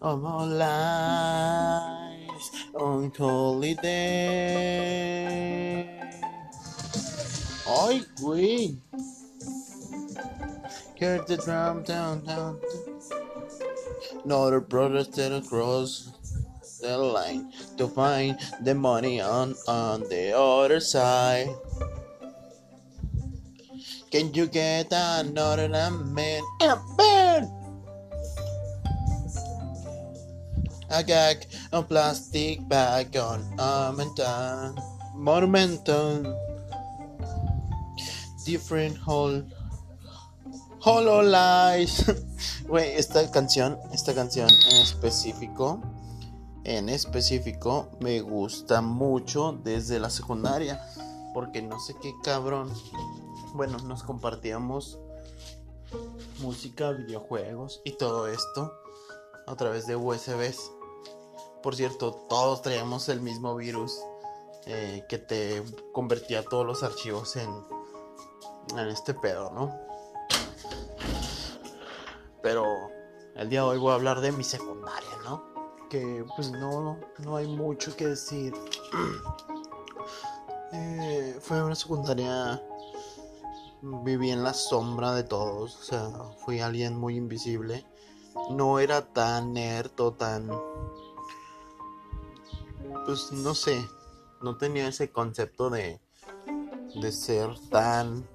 of our lives on holiday. Ay, güey. Hear the drum down, down. Another brothers that across the line to find the money on on the other side. Can you get another man? Man? I got a plastic bag on and down. Monumental. Different whole. Hololize. Güey, esta canción, esta canción en específico, en específico, me gusta mucho desde la secundaria. Porque no sé qué cabrón. Bueno, nos compartíamos música, videojuegos y todo esto a través de USBs. Por cierto, todos traíamos el mismo virus eh, que te convertía todos los archivos en, en este pedo, ¿no? Pero el día de hoy voy a hablar de mi secundaria, ¿no? Que pues no, no hay mucho que decir. Eh, fue una secundaria. Viví en la sombra de todos. O sea, fui alguien muy invisible. No era tan nerd o tan. Pues no sé. No tenía ese concepto de. De ser tan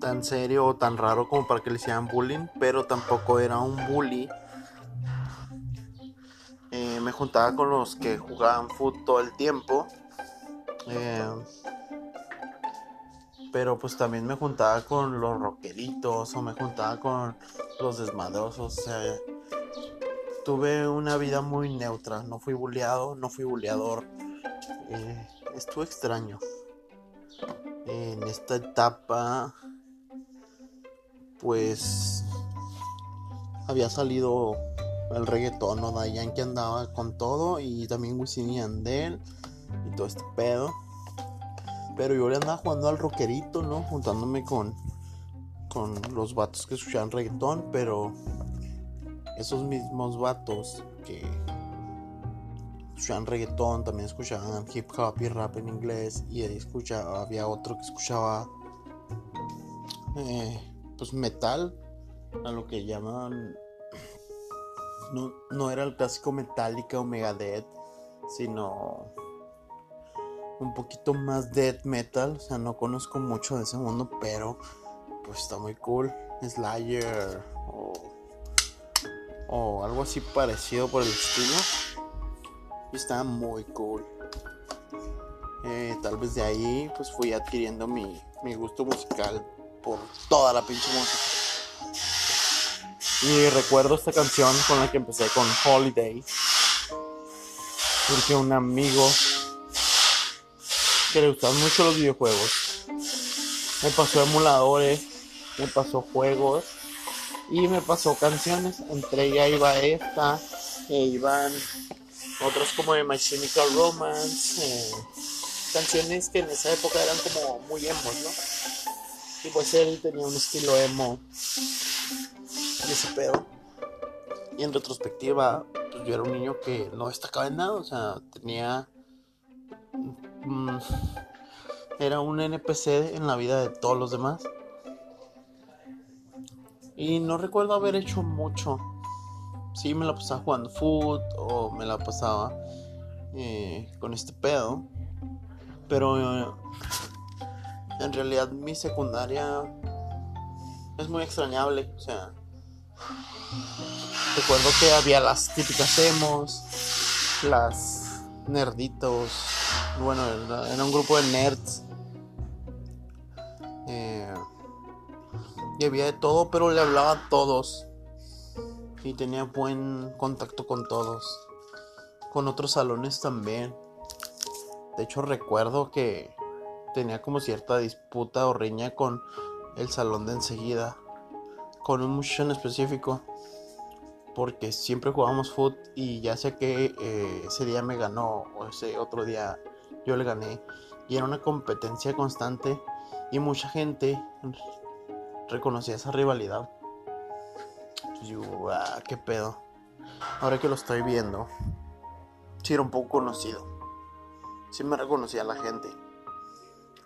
tan serio o tan raro como para que le hicieran bullying, pero tampoco era un bully. Eh, me juntaba con los que jugaban fútbol todo el tiempo. Eh, pero pues también me juntaba con los rockeritos o me juntaba con los desmadrosos. Sea, tuve una vida muy neutra. No fui bulleado, no fui bulleador. Eh, estuvo extraño. En esta etapa pues había salido el reggaetón, ¿no? Dayan que andaba con todo y también Wisin y Andel y todo este pedo. Pero yo le andaba jugando al rockerito, ¿no? Juntándome con, con los vatos que escuchaban reggaetón, pero esos mismos vatos que escuchaban reggaetón también escuchaban hip hop y rap en inglés y ahí escuchaba, había otro que escuchaba eh, pues metal, a lo que llaman no, no era el clásico Metallica o Megadeth, sino un poquito más death metal, o sea, no conozco mucho de ese mundo, pero pues está muy cool. Slayer o, algo así parecido por el estilo. Y está muy cool. Eh, tal vez de ahí pues fui adquiriendo mi, mi gusto musical por toda la pinche música. Y recuerdo esta canción con la que empecé con Holiday. Porque un amigo que le gustaban mucho los videojuegos me pasó emuladores, me pasó juegos y me pasó canciones. Entre ellas iba esta, e iban otras como de My Chemical Romance, eh, canciones que en esa época eran como muy emos, ¿no? Y pues él tenía un estilo emo y ese pedo. Y en retrospectiva, pues yo era un niño que no destacaba en nada, o sea, tenía. Mm, era un NPC en la vida de todos los demás. Y no recuerdo haber hecho mucho. Sí, me la pasaba jugando foot o me la pasaba eh, con este pedo. Pero en realidad mi secundaria es muy extrañable. O sea, recuerdo que había las típicas emos, las nerditos. Bueno, era un grupo de nerds. Y había de todo, pero le hablaba a todos. Y tenía buen contacto con todos. Con otros salones también. De hecho, recuerdo que tenía como cierta disputa o riña con el salón de enseguida, con un muchacho en específico, porque siempre jugábamos foot y ya sé que eh, ese día me ganó o ese otro día yo le gané y era una competencia constante y mucha gente reconocía esa rivalidad. yo, ah, qué pedo. ahora que lo estoy viendo, sí era un poco conocido. Sí me reconocía la gente.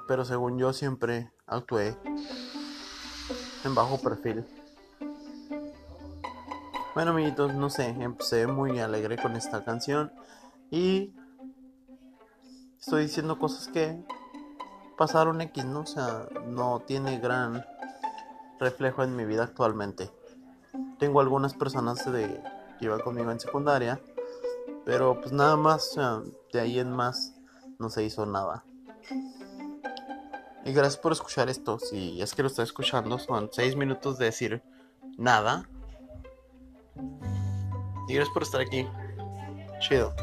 Pero según yo siempre actué en bajo perfil. Bueno, amiguitos, no sé, empecé muy alegre con esta canción y estoy diciendo cosas que pasaron X, ¿no? O sea, no tiene gran reflejo en mi vida actualmente. Tengo algunas personas de, que iban conmigo en secundaria, pero pues nada más, de ahí en más no se hizo nada. Y gracias por escuchar esto. Si es que lo está escuchando, son 6 minutos de decir nada. Y gracias por estar aquí. Chido.